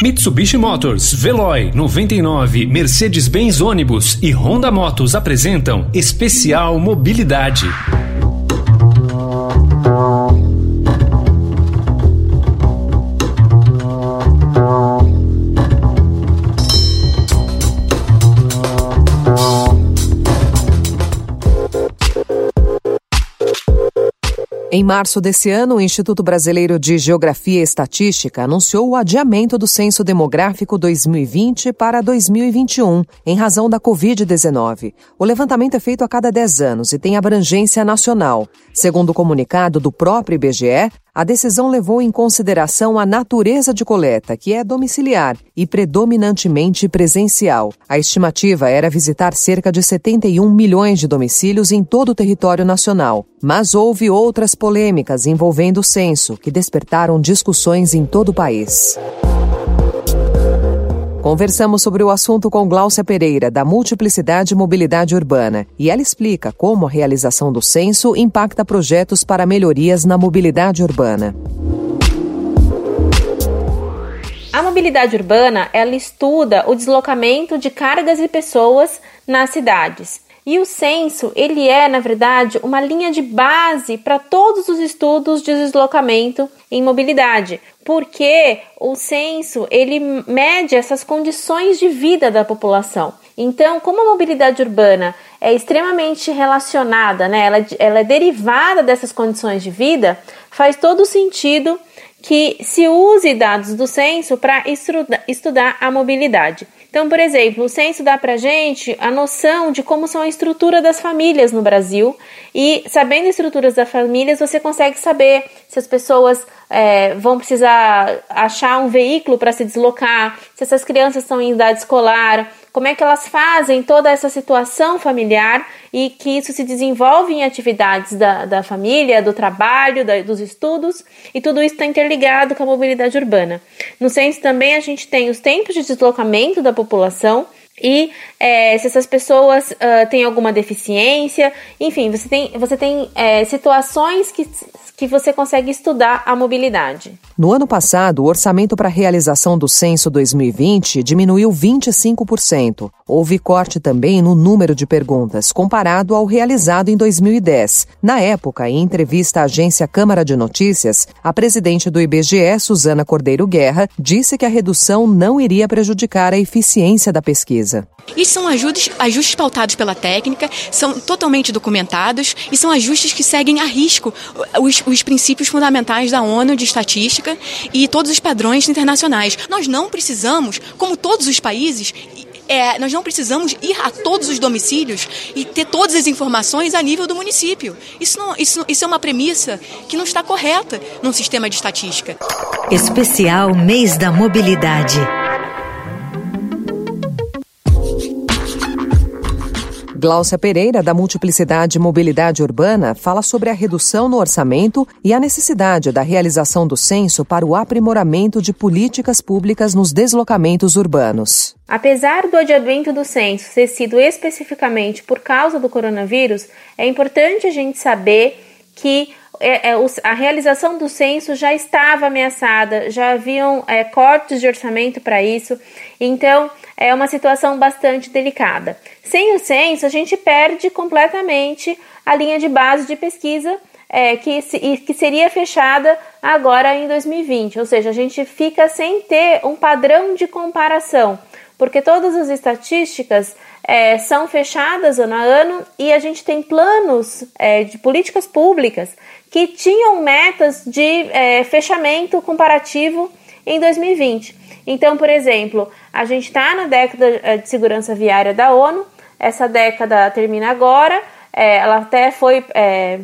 Mitsubishi Motors, Veloy 99, Mercedes-Benz ônibus e Honda Motos apresentam Especial Mobilidade. Em março desse ano, o Instituto Brasileiro de Geografia e Estatística anunciou o adiamento do Censo Demográfico 2020 para 2021, em razão da Covid-19. O levantamento é feito a cada 10 anos e tem abrangência nacional. Segundo o comunicado do próprio IBGE, a decisão levou em consideração a natureza de coleta, que é domiciliar e predominantemente presencial. A estimativa era visitar cerca de 71 milhões de domicílios em todo o território nacional. Mas houve outras polêmicas envolvendo o censo, que despertaram discussões em todo o país. Conversamos sobre o assunto com Gláucia Pereira, da Multiplicidade e Mobilidade Urbana, e ela explica como a realização do censo impacta projetos para melhorias na mobilidade urbana. A mobilidade urbana, ela estuda o deslocamento de cargas e pessoas nas cidades. E o censo, ele é, na verdade, uma linha de base para todos os estudos de deslocamento em mobilidade, porque o censo, ele mede essas condições de vida da população. Então, como a mobilidade urbana é extremamente relacionada, né, ela, ela é derivada dessas condições de vida, faz todo sentido que se use dados do censo para estudar a mobilidade. Então, por exemplo, o censo dá para gente a noção de como são a estrutura das famílias no Brasil e sabendo a estrutura das famílias você consegue saber se as pessoas é, vão precisar achar um veículo para se deslocar, se essas crianças estão em idade escolar, como é que elas fazem toda essa situação familiar e que isso se desenvolve em atividades da, da família, do trabalho, da, dos estudos, e tudo isso está interligado com a mobilidade urbana. No censo também a gente tem os tempos de deslocamento da população, e é, se essas pessoas uh, têm alguma deficiência, enfim, você tem, você tem é, situações que que você consegue estudar a mobilidade. No ano passado, o orçamento para a realização do censo 2020 diminuiu 25%. Houve corte também no número de perguntas, comparado ao realizado em 2010. Na época, em entrevista à agência Câmara de Notícias, a presidente do IBGE, Suzana Cordeiro Guerra, disse que a redução não iria prejudicar a eficiência da pesquisa. Isso são ajustes, ajustes pautados pela técnica, são totalmente documentados e são ajustes que seguem a risco os, os princípios fundamentais da ONU de estatística e todos os padrões internacionais. Nós não precisamos, como todos os países, é, nós não precisamos ir a todos os domicílios e ter todas as informações a nível do município. Isso, não, isso, isso é uma premissa que não está correta num sistema de estatística. Especial Mês da Mobilidade. Gláucia Pereira, da Multiplicidade Mobilidade Urbana, fala sobre a redução no orçamento e a necessidade da realização do censo para o aprimoramento de políticas públicas nos deslocamentos urbanos. Apesar do adiamento do censo ter sido especificamente por causa do coronavírus, é importante a gente saber que é, é, a realização do censo já estava ameaçada, já haviam é, cortes de orçamento para isso, então é uma situação bastante delicada. Sem o censo, a gente perde completamente a linha de base de pesquisa é, que, que seria fechada agora em 2020, ou seja, a gente fica sem ter um padrão de comparação, porque todas as estatísticas é, são fechadas ano a ano e a gente tem planos é, de políticas públicas que tinham metas de é, fechamento comparativo em 2020. Então, por exemplo, a gente está na década é, de segurança viária da ONU, essa década termina agora, é, ela até foi é,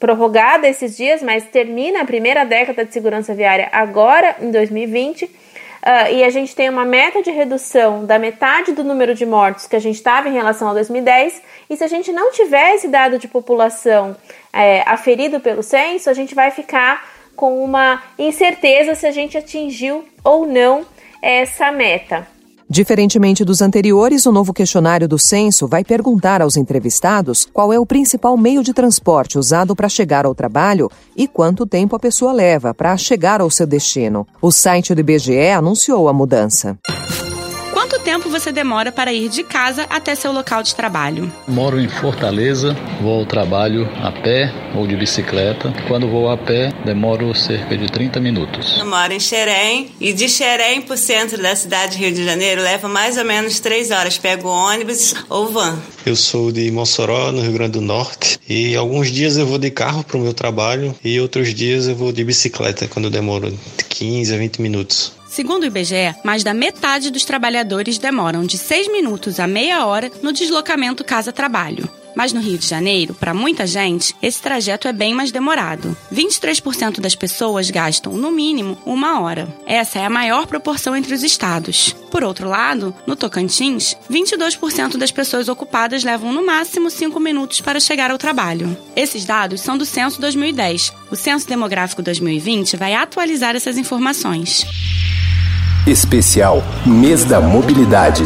prorrogada esses dias, mas termina a primeira década de segurança viária agora, em 2020. Uh, e a gente tem uma meta de redução da metade do número de mortos que a gente estava em relação a 2010. E se a gente não tiver esse dado de população é, aferido pelo censo, a gente vai ficar com uma incerteza se a gente atingiu ou não essa meta. Diferentemente dos anteriores, o novo questionário do censo vai perguntar aos entrevistados qual é o principal meio de transporte usado para chegar ao trabalho e quanto tempo a pessoa leva para chegar ao seu destino. O site do IBGE anunciou a mudança. Quanto tempo você demora para ir de casa até seu local de trabalho? Moro em Fortaleza, vou ao trabalho a pé ou de bicicleta. Quando vou a pé, demoro cerca de 30 minutos. Eu moro em Xerém e de Xerém para o centro da cidade de Rio de Janeiro leva mais ou menos 3 horas. Pego ônibus ou van. Eu sou de Mossoró, no Rio Grande do Norte, e alguns dias eu vou de carro para o meu trabalho e outros dias eu vou de bicicleta, quando eu demoro 15 a 20 minutos. Segundo o IBGE, mais da metade dos trabalhadores demoram de 6 minutos a meia hora no deslocamento casa-trabalho. Mas no Rio de Janeiro, para muita gente, esse trajeto é bem mais demorado. 23% das pessoas gastam, no mínimo, uma hora. Essa é a maior proporção entre os estados. Por outro lado, no Tocantins, 22% das pessoas ocupadas levam no máximo 5 minutos para chegar ao trabalho. Esses dados são do Censo 2010. O Censo Demográfico 2020 vai atualizar essas informações. Especial Mês da Mobilidade.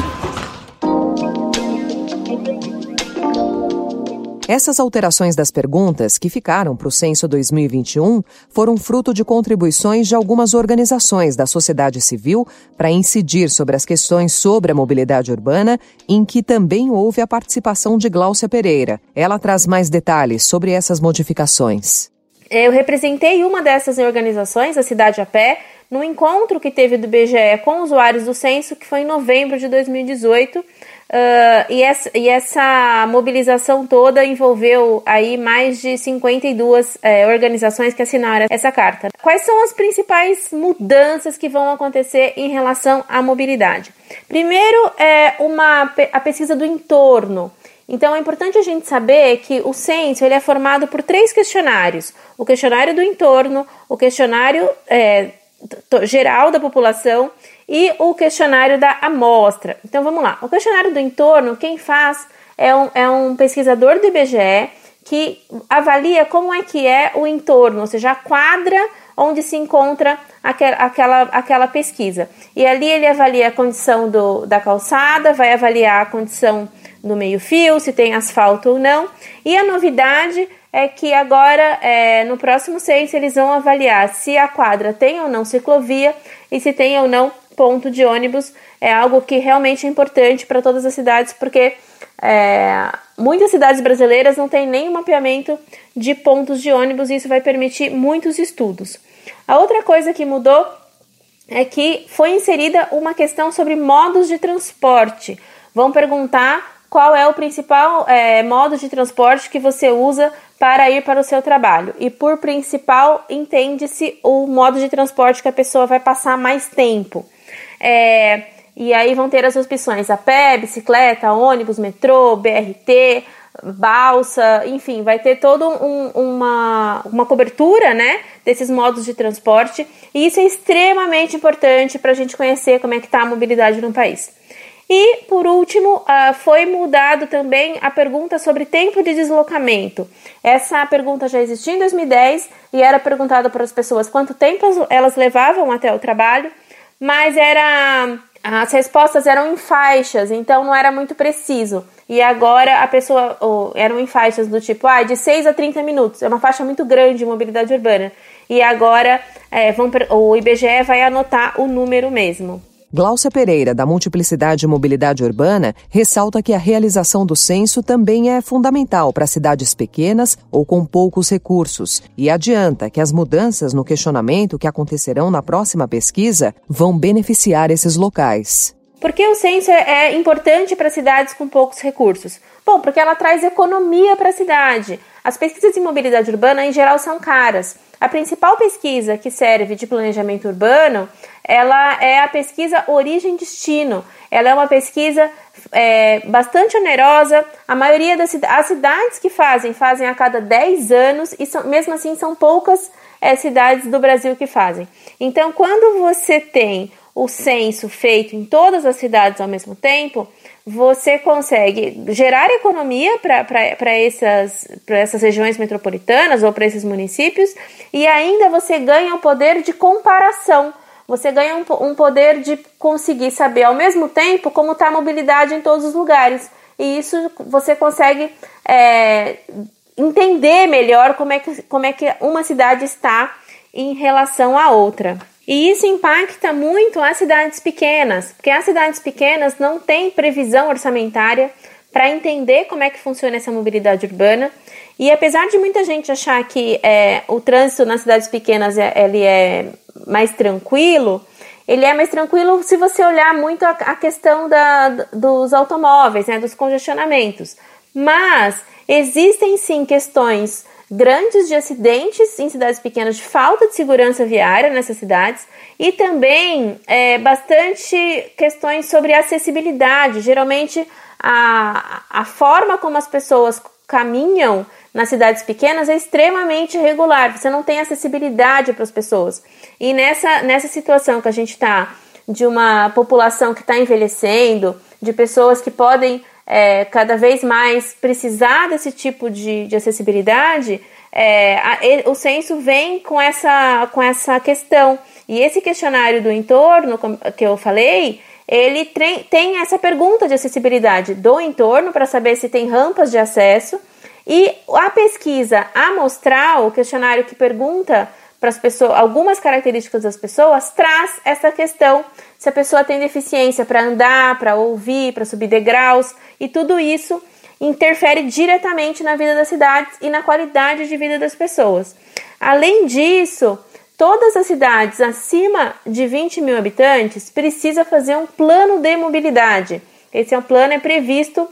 Essas alterações das perguntas, que ficaram para o censo 2021, foram fruto de contribuições de algumas organizações da sociedade civil para incidir sobre as questões sobre a mobilidade urbana, em que também houve a participação de Gláucia Pereira. Ela traz mais detalhes sobre essas modificações. Eu representei uma dessas organizações, a Cidade a Pé, no encontro que teve do BGE com usuários do censo, que foi em novembro de 2018. Uh, e, essa, e, essa, mobilização toda envolveu aí mais de 52 é, organizações que assinaram essa carta. Quais são as principais mudanças que vão acontecer em relação à mobilidade? Primeiro é uma, a pesquisa do entorno. Então é importante a gente saber que o censo ele é formado por três questionários: o questionário do entorno, o questionário é, geral da população e o questionário da amostra. Então vamos lá. O questionário do entorno, quem faz é um, é um pesquisador do IBGE que avalia como é que é o entorno, ou seja, a quadra onde se encontra aquela, aquela, aquela pesquisa. E ali ele avalia a condição do, da calçada, vai avaliar a condição do meio-fio, se tem asfalto ou não. E a novidade é que agora, é, no próximo censo, eles vão avaliar se a quadra tem ou não ciclovia e se tem ou não ponto de ônibus. É algo que realmente é importante para todas as cidades, porque é, muitas cidades brasileiras não têm nem mapeamento de pontos de ônibus e isso vai permitir muitos estudos. A outra coisa que mudou é que foi inserida uma questão sobre modos de transporte. Vão perguntar qual é o principal é, modo de transporte que você usa para ir para o seu trabalho. E por principal, entende-se o modo de transporte que a pessoa vai passar mais tempo. É, e aí vão ter as opções: a pé, bicicleta, ônibus, metrô, BRT, balsa, enfim, vai ter toda um, uma, uma cobertura né, desses modos de transporte. E isso é extremamente importante para a gente conhecer como é que está a mobilidade no país. E, por último, uh, foi mudado também a pergunta sobre tempo de deslocamento. Essa pergunta já existia em 2010 e era perguntada para as pessoas quanto tempo elas levavam até o trabalho, mas era as respostas eram em faixas, então não era muito preciso. E agora a pessoa oh, eram em faixas do tipo, ah, de 6 a 30 minutos. É uma faixa muito grande de mobilidade urbana. E agora é, vão, o IBGE vai anotar o número mesmo. Gláucia Pereira, da Multiplicidade e Mobilidade Urbana, ressalta que a realização do censo também é fundamental para cidades pequenas ou com poucos recursos e adianta que as mudanças no questionamento que acontecerão na próxima pesquisa vão beneficiar esses locais. Por que o censo é importante para cidades com poucos recursos? Bom, porque ela traz economia para a cidade. As pesquisas de mobilidade urbana, em geral, são caras. A principal pesquisa que serve de planejamento urbano, ela é a pesquisa origem-destino. Ela é uma pesquisa é, bastante onerosa. A maioria das as cidades que fazem, fazem a cada 10 anos e são, mesmo assim são poucas é, cidades do Brasil que fazem. Então, quando você tem o censo feito em todas as cidades ao mesmo tempo, você consegue gerar economia para essas, essas regiões metropolitanas ou para esses municípios e ainda você ganha o poder de comparação. Você ganha um, um poder de conseguir saber ao mesmo tempo como está a mobilidade em todos os lugares. E isso você consegue é, entender melhor como é, que, como é que uma cidade está em relação à outra. E isso impacta muito as cidades pequenas, porque as cidades pequenas não têm previsão orçamentária para entender como é que funciona essa mobilidade urbana. E apesar de muita gente achar que é, o trânsito nas cidades pequenas é, ele é mais tranquilo, ele é mais tranquilo se você olhar muito a, a questão da, dos automóveis, né, dos congestionamentos. Mas existem sim questões grandes de acidentes em cidades pequenas, de falta de segurança viária nessas cidades e também é, bastante questões sobre acessibilidade. Geralmente, a, a forma como as pessoas caminham nas cidades pequenas é extremamente irregular, você não tem acessibilidade para as pessoas. E nessa, nessa situação que a gente está, de uma população que está envelhecendo, de pessoas que podem é, cada vez mais precisar desse tipo de, de acessibilidade, é, a, o censo vem com essa, com essa questão. E esse questionário do entorno que eu falei, ele tem essa pergunta de acessibilidade do entorno para saber se tem rampas de acesso. E a pesquisa amostral, o questionário que pergunta para as pessoas algumas características das pessoas, traz essa questão se a pessoa tem deficiência para andar, para ouvir, para subir degraus, e tudo isso interfere diretamente na vida das cidades e na qualidade de vida das pessoas. Além disso, todas as cidades acima de 20 mil habitantes precisam fazer um plano de mobilidade. Esse é um plano é previsto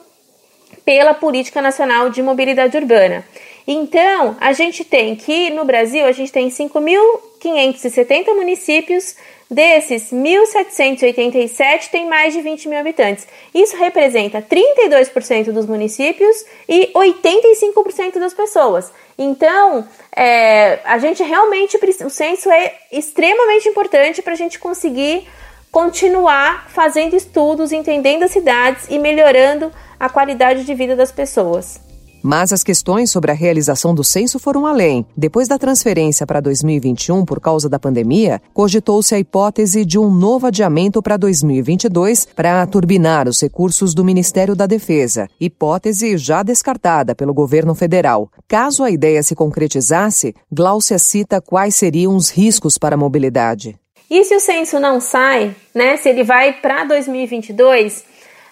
pela Política Nacional de Mobilidade Urbana. Então, a gente tem que no Brasil a gente tem 5.570 municípios Desses, 1.787 têm mais de 20 mil habitantes. Isso representa 32% dos municípios e 85% das pessoas. Então, é, a gente realmente, o censo é extremamente importante para a gente conseguir continuar fazendo estudos, entendendo as cidades e melhorando a qualidade de vida das pessoas. Mas as questões sobre a realização do censo foram além. Depois da transferência para 2021 por causa da pandemia, cogitou-se a hipótese de um novo adiamento para 2022 para turbinar os recursos do Ministério da Defesa, hipótese já descartada pelo governo federal. Caso a ideia se concretizasse, Gláucia cita quais seriam os riscos para a mobilidade. E se o censo não sai, né? Se ele vai para 2022,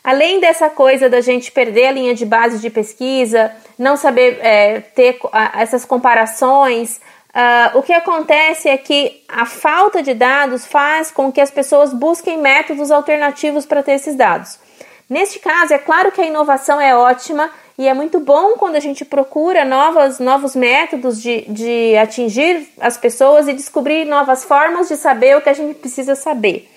Além dessa coisa da gente perder a linha de base de pesquisa, não saber é, ter essas comparações, uh, o que acontece é que a falta de dados faz com que as pessoas busquem métodos alternativos para ter esses dados. Neste caso, é claro que a inovação é ótima e é muito bom quando a gente procura novas, novos métodos de, de atingir as pessoas e descobrir novas formas de saber o que a gente precisa saber.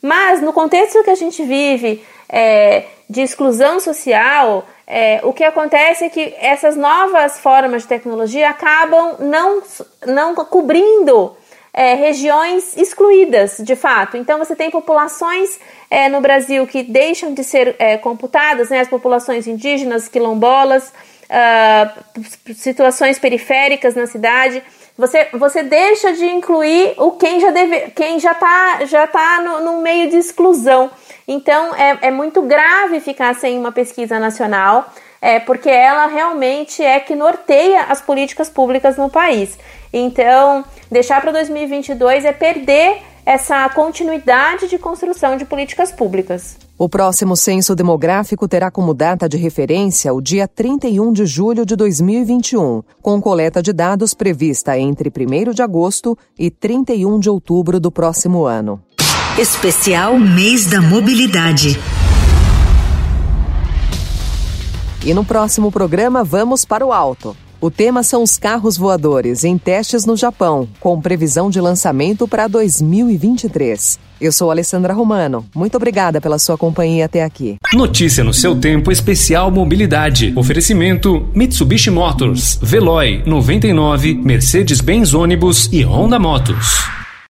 Mas no contexto que a gente vive, é, de exclusão social, é, o que acontece é que essas novas formas de tecnologia acabam não, não cobrindo é, regiões excluídas, de fato. Então, você tem populações é, no Brasil que deixam de ser é, computadas, né, as populações indígenas, quilombolas, uh, situações periféricas na cidade. Você, você deixa de incluir o quem já deve, quem já está já tá no, no meio de exclusão. Então é, é muito grave ficar sem uma pesquisa nacional, é, porque ela realmente é que norteia as políticas públicas no país. Então, deixar para 2022 é perder essa continuidade de construção de políticas públicas. O próximo censo demográfico terá como data de referência o dia 31 de julho de 2021, com coleta de dados prevista entre 1 de agosto e 31 de outubro do próximo ano. Especial Mês da Mobilidade. E no próximo programa vamos para o alto. O tema são os carros voadores em testes no Japão, com previsão de lançamento para 2023. Eu sou Alessandra Romano. Muito obrigada pela sua companhia até aqui. Notícia no seu tempo especial mobilidade. Oferecimento Mitsubishi Motors, Veloy 99, Mercedes-Benz ônibus e Honda Motos.